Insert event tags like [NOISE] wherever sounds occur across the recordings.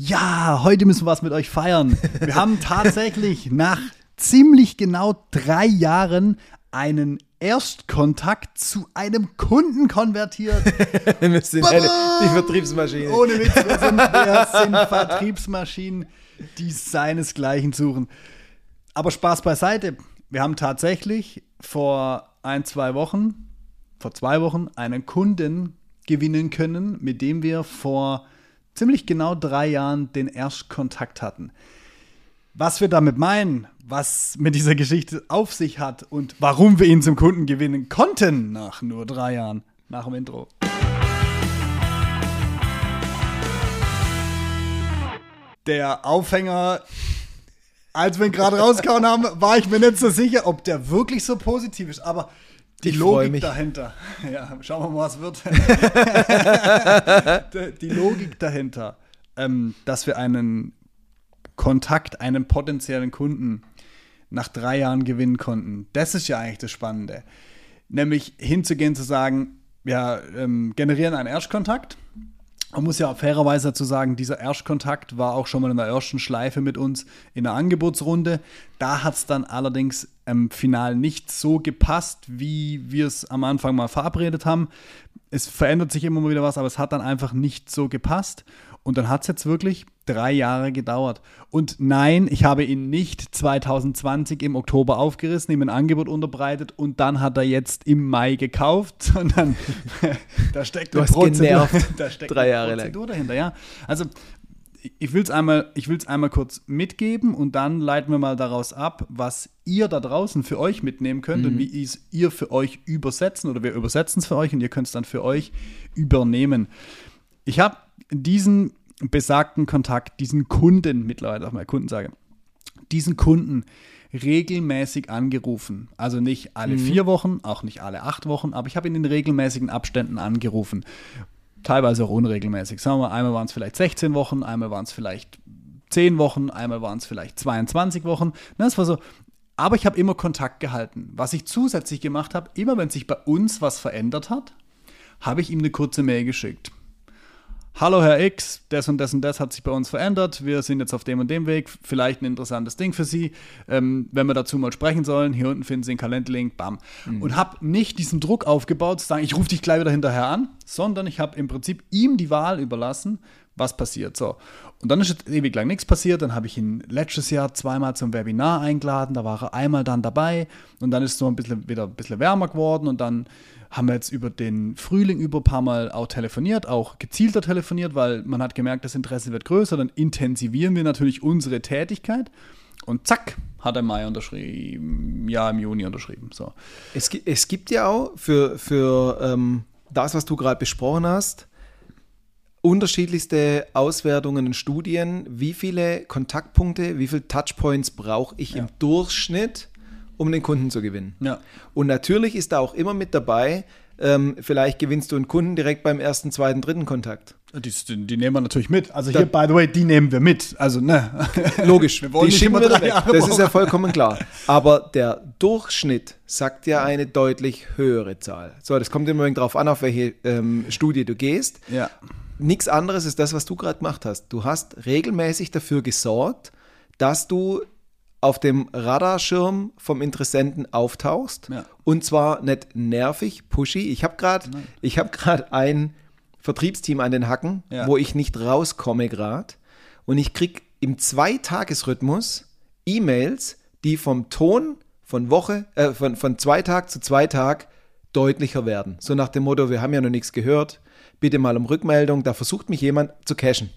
Ja, heute müssen wir was mit euch feiern. Wir haben [LAUGHS] tatsächlich nach ziemlich genau drei Jahren einen Erstkontakt zu einem Kunden konvertiert. [LAUGHS] wir sind eine, die Vertriebsmaschine. Ohne Witz, wir sind, [LAUGHS] wir sind Vertriebsmaschinen, die seinesgleichen suchen. Aber Spaß beiseite. Wir haben tatsächlich vor ein, zwei Wochen, vor zwei Wochen, einen Kunden gewinnen können, mit dem wir vor ziemlich genau drei Jahren den Erstkontakt hatten. Was wir damit meinen, was mit dieser Geschichte auf sich hat und warum wir ihn zum Kunden gewinnen konnten nach nur drei Jahren, nach dem Intro. Der Aufhänger, als wir ihn gerade rausgehauen haben, war ich mir nicht so sicher, ob der wirklich so positiv ist, aber die ich Logik dahinter. [LAUGHS] Ja, schauen wir mal, was wird. [LAUGHS] [LAUGHS] die Logik dahinter, ähm, dass wir einen Kontakt, einen potenziellen Kunden nach drei Jahren gewinnen konnten. Das ist ja eigentlich das Spannende. Nämlich hinzugehen, zu sagen, wir ähm, generieren einen Erstkontakt. Man muss ja fairerweise dazu sagen, dieser Erstkontakt war auch schon mal in der ersten Schleife mit uns in der Angebotsrunde. Da hat es dann allerdings im Final nicht so gepasst, wie wir es am Anfang mal verabredet haben. Es verändert sich immer wieder was, aber es hat dann einfach nicht so gepasst. Und dann hat es jetzt wirklich drei Jahre gedauert. Und nein, ich habe ihn nicht 2020 im Oktober aufgerissen, ihm ein Angebot unterbreitet und dann hat er jetzt im Mai gekauft, [LAUGHS] sondern [LAUGHS] da steckt du eine Prozedur, [LAUGHS] da steckt drei Jahre Prozedur lang. dahinter. Ja, also ich will es einmal, einmal kurz mitgeben und dann leiten wir mal daraus ab, was ihr da draußen für euch mitnehmen könnt mhm. und wie es ihr für euch übersetzen oder wir übersetzen es für euch und ihr könnt es dann für euch übernehmen. Ich habe diesen besagten Kontakt, diesen Kunden, mittlerweile auch mal Kunden sage, diesen Kunden regelmäßig angerufen. Also nicht alle mhm. vier Wochen, auch nicht alle acht Wochen, aber ich habe ihn in regelmäßigen Abständen angerufen. Teilweise auch unregelmäßig. Sagen wir mal, einmal waren es vielleicht 16 Wochen, einmal waren es vielleicht 10 Wochen, einmal waren es vielleicht 22 Wochen. Das war so. Aber ich habe immer Kontakt gehalten. Was ich zusätzlich gemacht habe, immer wenn sich bei uns was verändert hat, habe ich ihm eine kurze Mail geschickt. Hallo Herr X, das und das und das hat sich bei uns verändert. Wir sind jetzt auf dem und dem Weg. Vielleicht ein interessantes Ding für Sie. Ähm, wenn wir dazu mal sprechen sollen, hier unten finden Sie einen Kalenderlink, bam. Mhm. Und habe nicht diesen Druck aufgebaut, zu sagen, ich rufe dich gleich wieder hinterher an, sondern ich habe im Prinzip ihm die Wahl überlassen, was passiert. So. Und dann ist jetzt ewig lang nichts passiert. Dann habe ich ihn letztes Jahr zweimal zum Webinar eingeladen. Da war er einmal dann dabei. Und dann ist es so ein bisschen wieder ein bisschen wärmer geworden. Und dann haben wir jetzt über den Frühling über ein paar Mal auch telefoniert, auch gezielter telefoniert, weil man hat gemerkt, das Interesse wird größer. Dann intensivieren wir natürlich unsere Tätigkeit. Und zack, hat er Mai unterschrieben, ja, im Juni unterschrieben. So. Es, es gibt ja auch für, für ähm, das, was du gerade besprochen hast, unterschiedlichste Auswertungen und Studien. Wie viele Kontaktpunkte, wie viele Touchpoints brauche ich ja. im Durchschnitt, um den Kunden zu gewinnen? Ja. Und natürlich ist da auch immer mit dabei, ähm, vielleicht gewinnst du einen Kunden direkt beim ersten, zweiten, dritten Kontakt. Die, die, nehmen wir natürlich mit. Also hier, by the way, die nehmen wir mit. Also, ne. Logisch. [LAUGHS] wir wollen die schicken wir weg. Das ist ja vollkommen klar. [LAUGHS] Aber der Durchschnitt sagt ja eine deutlich höhere Zahl. So, das kommt immer darauf an, auf welche ähm, Studie du gehst. Ja nichts anderes ist das, was du gerade gemacht hast. Du hast regelmäßig dafür gesorgt, dass du auf dem Radarschirm vom Interessenten auftauchst. Ja. Und zwar nicht nervig, pushy. Ich habe gerade hab ein Vertriebsteam an den Hacken, ja. wo ich nicht rauskomme gerade. Und ich kriege im Zweitagesrhythmus E-Mails, die vom Ton von Woche, äh, von, von zwei Tag zu zwei Tag deutlicher werden. So nach dem Motto, wir haben ja noch nichts gehört, bitte mal um Rückmeldung, da versucht mich jemand zu cashen.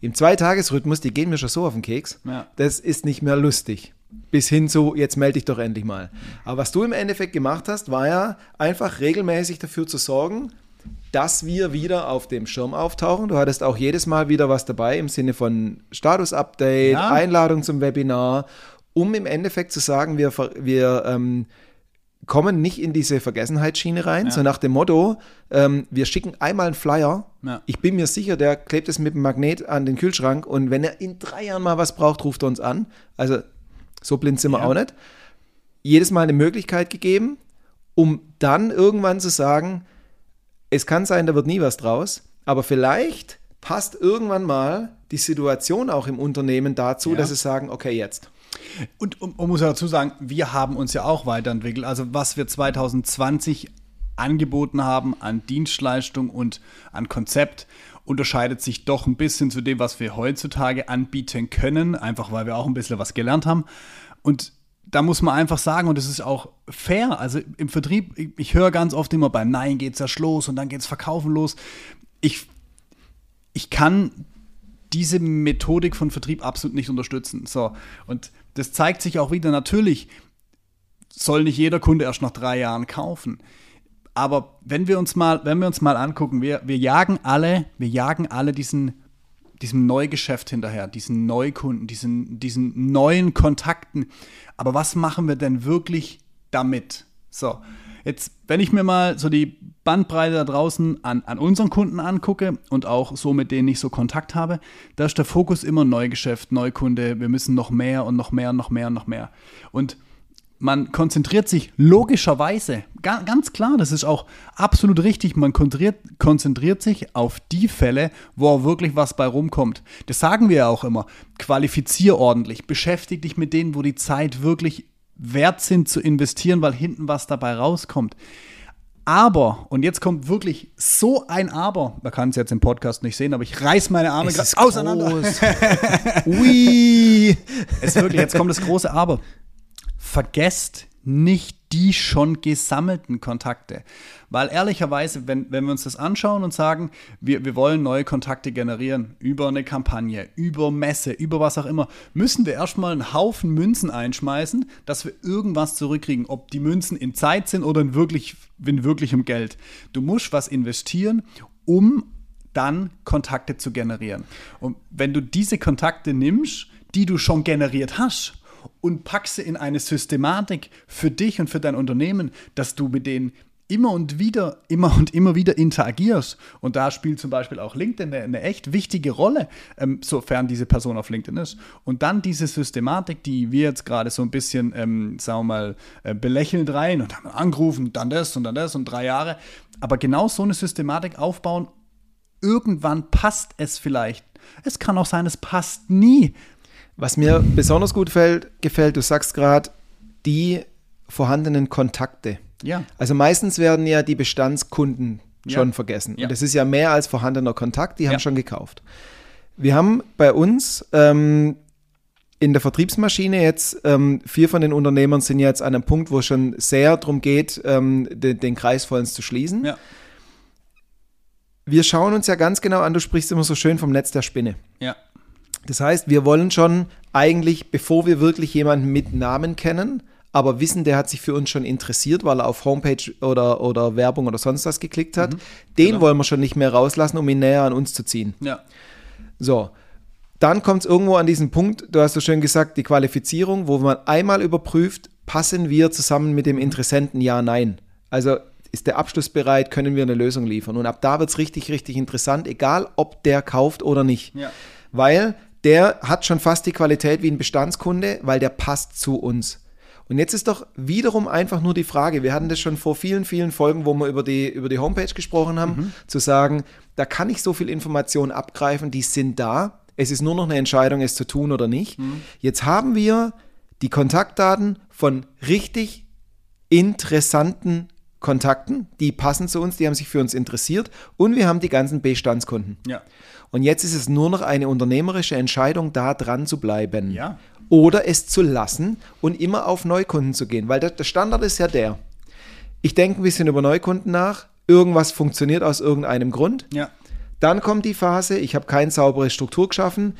Im Zweitagesrhythmus, die gehen mir schon so auf den Keks, ja. das ist nicht mehr lustig. Bis hin zu, jetzt melde dich doch endlich mal. Aber was du im Endeffekt gemacht hast, war ja einfach regelmäßig dafür zu sorgen, dass wir wieder auf dem Schirm auftauchen. Du hattest auch jedes Mal wieder was dabei im Sinne von Status-Update, ja. Einladung zum Webinar, um im Endeffekt zu sagen, wir, wir ähm, kommen nicht in diese Vergessenheitsschiene rein, ja. so nach dem Motto, ähm, wir schicken einmal einen Flyer, ja. ich bin mir sicher, der klebt es mit dem Magnet an den Kühlschrank und wenn er in drei Jahren mal was braucht, ruft er uns an. Also so blind sind wir ja. auch nicht. Jedes Mal eine Möglichkeit gegeben, um dann irgendwann zu sagen, es kann sein, da wird nie was draus, aber vielleicht passt irgendwann mal die Situation auch im Unternehmen dazu, dass sie sagen, okay, jetzt. Und um muss ja dazu sagen, wir haben uns ja auch weiterentwickelt. Also was wir 2020 angeboten haben an Dienstleistung und an Konzept, unterscheidet sich doch ein bisschen zu dem, was wir heutzutage anbieten können, einfach weil wir auch ein bisschen was gelernt haben. Und da muss man einfach sagen, und das ist auch fair, also im Vertrieb, ich, ich höre ganz oft immer beim Nein geht's ja los und dann geht's Verkaufen los. Ich, ich kann diese Methodik von Vertrieb absolut nicht unterstützen. So, und das zeigt sich auch wieder, natürlich soll nicht jeder Kunde erst nach drei Jahren kaufen. Aber wenn wir uns mal, wenn wir uns mal angucken, wir, wir jagen alle, wir jagen alle diesen, diesem Neugeschäft hinterher, diesen Neukunden, diesen, diesen neuen Kontakten. Aber was machen wir denn wirklich damit? So, jetzt, wenn ich mir mal so die Bandbreite da draußen an, an unseren Kunden angucke und auch so mit denen ich so Kontakt habe, da ist der Fokus immer Neugeschäft, Neukunde, wir müssen noch mehr und noch mehr und noch mehr und noch mehr. Und man konzentriert sich logischerweise, ganz klar, das ist auch absolut richtig, man konzentriert, konzentriert sich auf die Fälle, wo auch wirklich was bei rumkommt. Das sagen wir ja auch immer. Qualifizier ordentlich, beschäftige dich mit denen, wo die Zeit wirklich wert sind zu investieren, weil hinten was dabei rauskommt. Aber, und jetzt kommt wirklich so ein Aber, man kann es jetzt im Podcast nicht sehen, aber ich reiß meine Arme gerade auseinander. [LAUGHS] Ui! es ist wirklich, jetzt kommt das große Aber vergesst nicht die schon gesammelten Kontakte. Weil ehrlicherweise, wenn, wenn wir uns das anschauen und sagen, wir, wir wollen neue Kontakte generieren über eine Kampagne, über Messe, über was auch immer, müssen wir erstmal einen Haufen Münzen einschmeißen, dass wir irgendwas zurückkriegen. Ob die Münzen in Zeit sind oder in, wirklich, in wirklichem Geld. Du musst was investieren, um dann Kontakte zu generieren. Und wenn du diese Kontakte nimmst, die du schon generiert hast, und pack sie in eine Systematik für dich und für dein Unternehmen, dass du mit denen immer und wieder, immer und immer wieder interagierst. Und da spielt zum Beispiel auch LinkedIn eine, eine echt wichtige Rolle, ähm, sofern diese Person auf LinkedIn ist. Und dann diese Systematik, die wir jetzt gerade so ein bisschen, ähm, sagen wir mal, äh, belächelnd rein und haben angerufen, dann das und dann das und drei Jahre. Aber genau so eine Systematik aufbauen, irgendwann passt es vielleicht. Es kann auch sein, es passt nie. Was mir besonders gut fällt, gefällt, du sagst gerade, die vorhandenen Kontakte. Ja. Also meistens werden ja die Bestandskunden schon ja. vergessen. Ja. Und das ist ja mehr als vorhandener Kontakt, die ja. haben schon gekauft. Wir haben bei uns ähm, in der Vertriebsmaschine jetzt, ähm, vier von den Unternehmern sind jetzt an einem Punkt, wo es schon sehr darum geht, ähm, den, den Kreis vollends zu schließen. Ja. Wir schauen uns ja ganz genau an, du sprichst immer so schön vom Netz der Spinne. Ja. Das heißt, wir wollen schon eigentlich, bevor wir wirklich jemanden mit Namen kennen, aber wissen, der hat sich für uns schon interessiert, weil er auf Homepage oder, oder Werbung oder sonst was geklickt hat, mhm, den genau. wollen wir schon nicht mehr rauslassen, um ihn näher an uns zu ziehen. Ja. So, dann kommt es irgendwo an diesen Punkt, du hast so schön gesagt, die Qualifizierung, wo man einmal überprüft, passen wir zusammen mit dem Interessenten, ja, nein. Also ist der Abschluss bereit, können wir eine Lösung liefern. Und ab da wird es richtig, richtig interessant, egal ob der kauft oder nicht. Ja. Weil der hat schon fast die Qualität wie ein Bestandskunde, weil der passt zu uns. Und jetzt ist doch wiederum einfach nur die Frage, wir hatten das schon vor vielen, vielen Folgen, wo wir über die, über die Homepage gesprochen haben, mhm. zu sagen, da kann ich so viel Information abgreifen, die sind da. Es ist nur noch eine Entscheidung, es zu tun oder nicht. Mhm. Jetzt haben wir die Kontaktdaten von richtig interessanten Kontakten, die passen zu uns, die haben sich für uns interessiert und wir haben die ganzen Bestandskunden. Ja. Und jetzt ist es nur noch eine unternehmerische Entscheidung, da dran zu bleiben. Ja. Oder es zu lassen und immer auf Neukunden zu gehen. Weil der, der Standard ist ja der. Ich denke ein bisschen über Neukunden nach. Irgendwas funktioniert aus irgendeinem Grund. Ja. Dann kommt die Phase, ich habe keine saubere Struktur geschaffen.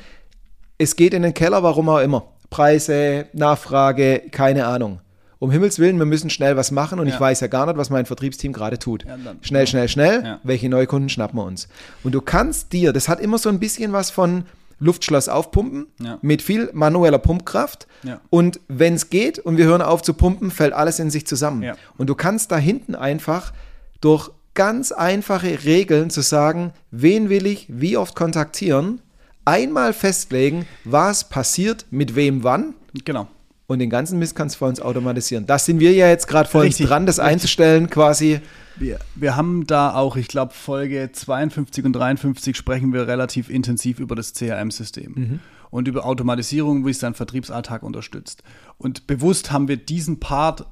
Es geht in den Keller, warum auch immer. Preise, Nachfrage, keine Ahnung um Himmels Willen, wir müssen schnell was machen und ja. ich weiß ja gar nicht, was mein Vertriebsteam gerade tut. Ja, dann, schnell, ja. schnell, schnell, schnell, welche Neukunden schnappen wir uns? Und du kannst dir, das hat immer so ein bisschen was von Luftschloss aufpumpen mit viel manueller Pumpkraft und wenn es geht und wir hören auf zu pumpen, fällt alles in sich zusammen. Und du kannst da hinten einfach durch ganz einfache Regeln zu sagen, wen will ich wie oft kontaktieren, einmal festlegen, was passiert, mit wem wann. Genau und den ganzen Mist kannst du für uns automatisieren. Das sind wir ja jetzt gerade vor uns dran, das richtig. einzustellen quasi. Wir, wir haben da auch, ich glaube, Folge 52 und 53 sprechen wir relativ intensiv über das CRM-System mhm. und über Automatisierung, wie es deinen Vertriebsalltag unterstützt. Und bewusst haben wir diesen Part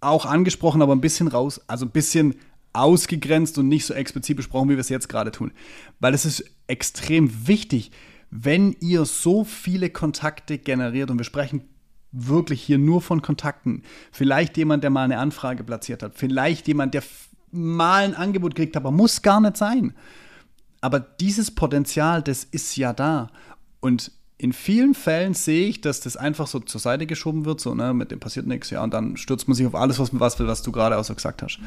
auch angesprochen, aber ein bisschen raus, also ein bisschen ausgegrenzt und nicht so explizit besprochen, wie wir es jetzt gerade tun. Weil es ist extrem wichtig, wenn ihr so viele Kontakte generiert und wir sprechen wirklich hier nur von Kontakten. Vielleicht jemand, der mal eine Anfrage platziert hat. Vielleicht jemand, der mal ein Angebot kriegt, aber muss gar nicht sein. Aber dieses Potenzial, das ist ja da. Und in vielen Fällen sehe ich, dass das einfach so zur Seite geschoben wird, so, ne, mit dem passiert nichts, ja, und dann stürzt man sich auf alles, was man was will, was du gerade auch so gesagt hast.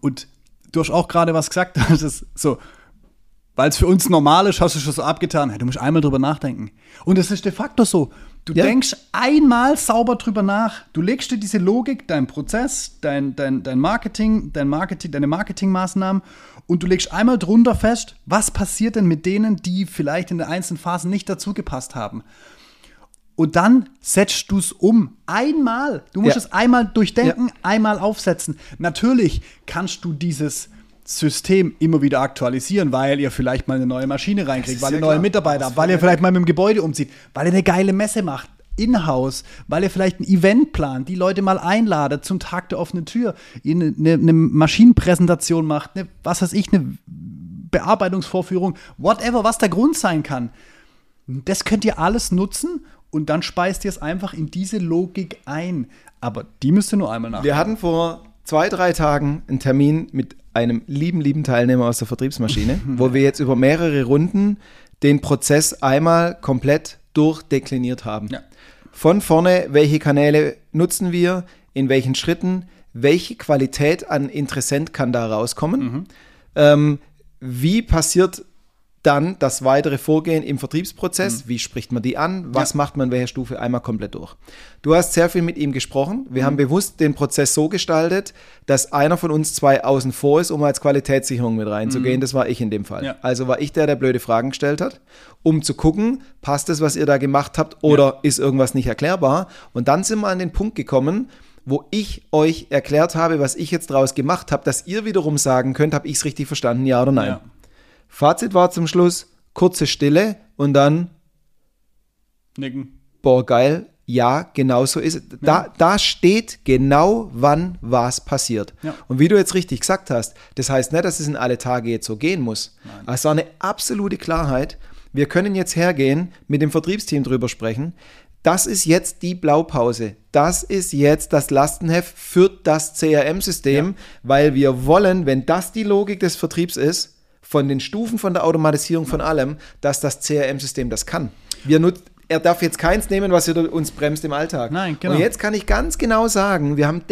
Und du hast auch gerade was gesagt, [LAUGHS] das ist so, weil es für uns normal ist, hast du schon so abgetan, hey, du musst einmal drüber nachdenken. Und es ist de facto so. Du ja. denkst einmal sauber drüber nach. Du legst dir diese Logik, deinen Prozess, dein, dein, dein Marketing, dein Marketing, deine Marketingmaßnahmen und du legst einmal drunter fest, was passiert denn mit denen, die vielleicht in den einzelnen Phasen nicht dazugepasst haben. Und dann setzt du es um. Einmal. Du musst ja. es einmal durchdenken, ja. einmal aufsetzen. Natürlich kannst du dieses System immer wieder aktualisieren, weil ihr vielleicht mal eine neue Maschine reinkriegt, weil ihr neue klar. Mitarbeiter habt, weil ihr vielleicht mal mit dem Gebäude umzieht, weil ihr eine geile Messe macht, in-house, weil ihr vielleicht ein Event plant, die Leute mal einladet zum Tag der offenen Tür, eine, eine, eine Maschinenpräsentation macht, eine, was weiß ich, eine Bearbeitungsvorführung, whatever, was der Grund sein kann. Das könnt ihr alles nutzen und dann speist ihr es einfach in diese Logik ein. Aber die müsst ihr nur einmal nach. Wir hatten vor zwei, drei Tagen einen Termin mit einem lieben, lieben Teilnehmer aus der Vertriebsmaschine, [LAUGHS] wo wir jetzt über mehrere Runden den Prozess einmal komplett durchdekliniert haben. Ja. Von vorne, welche Kanäle nutzen wir, in welchen Schritten, welche Qualität an Interessent kann da rauskommen, mhm. ähm, wie passiert dann das weitere Vorgehen im Vertriebsprozess. Mhm. Wie spricht man die an? Was ja. macht man in welcher Stufe? Einmal komplett durch. Du hast sehr viel mit ihm gesprochen. Wir mhm. haben bewusst den Prozess so gestaltet, dass einer von uns zwei außen vor ist, um als Qualitätssicherung mit reinzugehen. Mhm. Das war ich in dem Fall. Ja. Also war ich der, der blöde Fragen gestellt hat, um zu gucken, passt das, was ihr da gemacht habt, oder ja. ist irgendwas nicht erklärbar? Und dann sind wir an den Punkt gekommen, wo ich euch erklärt habe, was ich jetzt draus gemacht habe, dass ihr wiederum sagen könnt, habe ich es richtig verstanden, ja oder nein. Ja. Fazit war zum Schluss kurze Stille und dann nicken. Boah, geil. Ja, genau so ist es. Da, da steht genau, wann was passiert. Ja. Und wie du jetzt richtig gesagt hast, das heißt nicht, dass es in alle Tage jetzt so gehen muss. Nein. Es war eine absolute Klarheit. Wir können jetzt hergehen, mit dem Vertriebsteam drüber sprechen. Das ist jetzt die Blaupause. Das ist jetzt das Lastenheft für das CRM-System, ja. weil wir wollen, wenn das die Logik des Vertriebs ist, von den Stufen von der Automatisierung von allem, dass das CRM-System das kann. Wir nut er darf jetzt keins nehmen, was uns bremst im Alltag. Nein, genau. Und jetzt kann ich ganz genau sagen, wir haben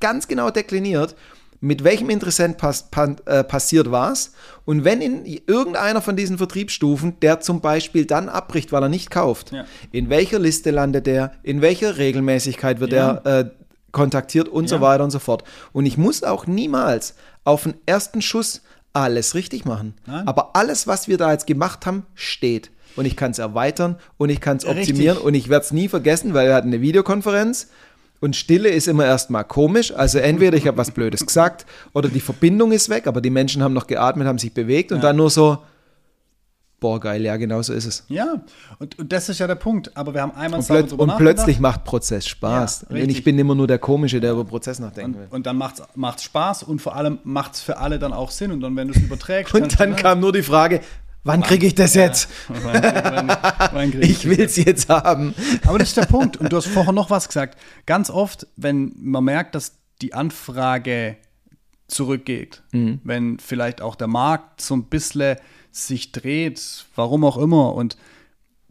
ganz genau dekliniert, mit welchem Interessent pass pa äh, passiert was. Und wenn in irgendeiner von diesen Vertriebsstufen der zum Beispiel dann abbricht, weil er nicht kauft, ja. in welcher Liste landet der, in welcher Regelmäßigkeit wird ja. er äh, kontaktiert und ja. so weiter und so fort. Und ich muss auch niemals auf den ersten Schuss alles richtig machen. Nein. Aber alles, was wir da jetzt gemacht haben, steht. Und ich kann es erweitern und ich kann es optimieren richtig. und ich werde es nie vergessen, weil wir hatten eine Videokonferenz und Stille ist immer erstmal komisch. Also entweder ich habe was Blödes gesagt oder die Verbindung ist weg, aber die Menschen haben noch geatmet, haben sich bewegt und ja. dann nur so, boah, geil, ja, genau so ist es. Ja, und, und das ist ja der Punkt. Aber wir haben einmal Und, plöt und plötzlich macht Prozess Spaß. Ja, und ich bin immer nur der Komische, der über Prozess nachdenken will. Und dann macht es Spaß und vor allem macht es für alle dann auch Sinn. Und dann, wenn du es überträgst. und dann kam nur die Frage, Wann kriege ich das jetzt? [LAUGHS] wann, wann, wann [LAUGHS] ich will es jetzt haben. Aber das ist der Punkt. Und du hast vorher noch was gesagt. Ganz oft, wenn man merkt, dass die Anfrage zurückgeht, mhm. wenn vielleicht auch der Markt so ein bisschen sich dreht, warum auch immer. Und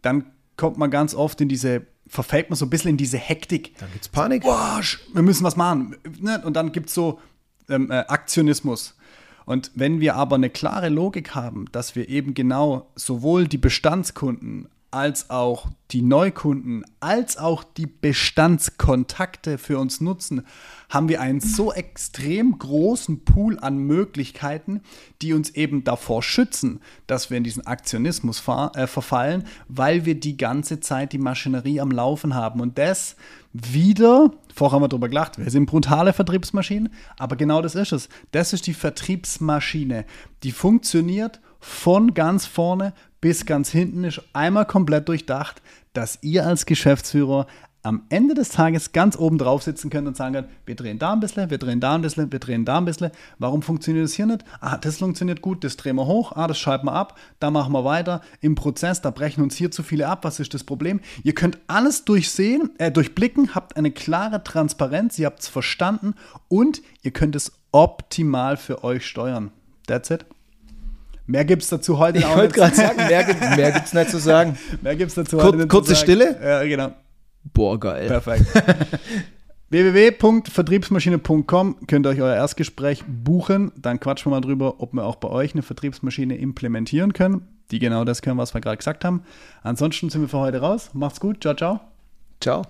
dann kommt man ganz oft in diese, verfällt man so ein bisschen in diese Hektik. Dann gibt es Panik. Boah, wir müssen was machen. Ne? Und dann gibt es so ähm, äh, Aktionismus. Und wenn wir aber eine klare Logik haben, dass wir eben genau sowohl die Bestandskunden als auch die Neukunden, als auch die Bestandskontakte für uns nutzen, haben wir einen so extrem großen Pool an Möglichkeiten, die uns eben davor schützen, dass wir in diesen Aktionismus äh, verfallen, weil wir die ganze Zeit die Maschinerie am Laufen haben. Und das wieder, vorher haben wir darüber gelacht, wir sind brutale Vertriebsmaschinen, aber genau das ist es. Das ist die Vertriebsmaschine. Die funktioniert von ganz vorne bis ganz hinten, ist einmal komplett durchdacht, dass ihr als Geschäftsführer am Ende des Tages ganz oben drauf sitzen könnt und sagen könnt, wir drehen da ein bisschen, wir drehen da ein bisschen, wir drehen da ein bisschen. Warum funktioniert das hier nicht? Ah, das funktioniert gut, das drehen wir hoch, ah, das schalten wir ab, da machen wir weiter. Im Prozess, da brechen uns hier zu viele ab, was ist das Problem? Ihr könnt alles durchsehen, äh, durchblicken, habt eine klare Transparenz, ihr habt es verstanden und ihr könnt es optimal für euch steuern. That's it. Mehr gibt es dazu heute ich wollte gerade sagen, mehr, mehr gibt es nicht zu sagen. [LAUGHS] mehr gibt es dazu Kur heute nicht Kurze Stille? Ja, genau. Boah, geil. Perfekt. [LAUGHS] www.vertriebsmaschine.com könnt ihr euch euer Erstgespräch buchen. Dann quatschen wir mal drüber, ob wir auch bei euch eine Vertriebsmaschine implementieren können, die genau das können, was wir gerade gesagt haben. Ansonsten sind wir für heute raus. Macht's gut. Ciao, ciao. Ciao.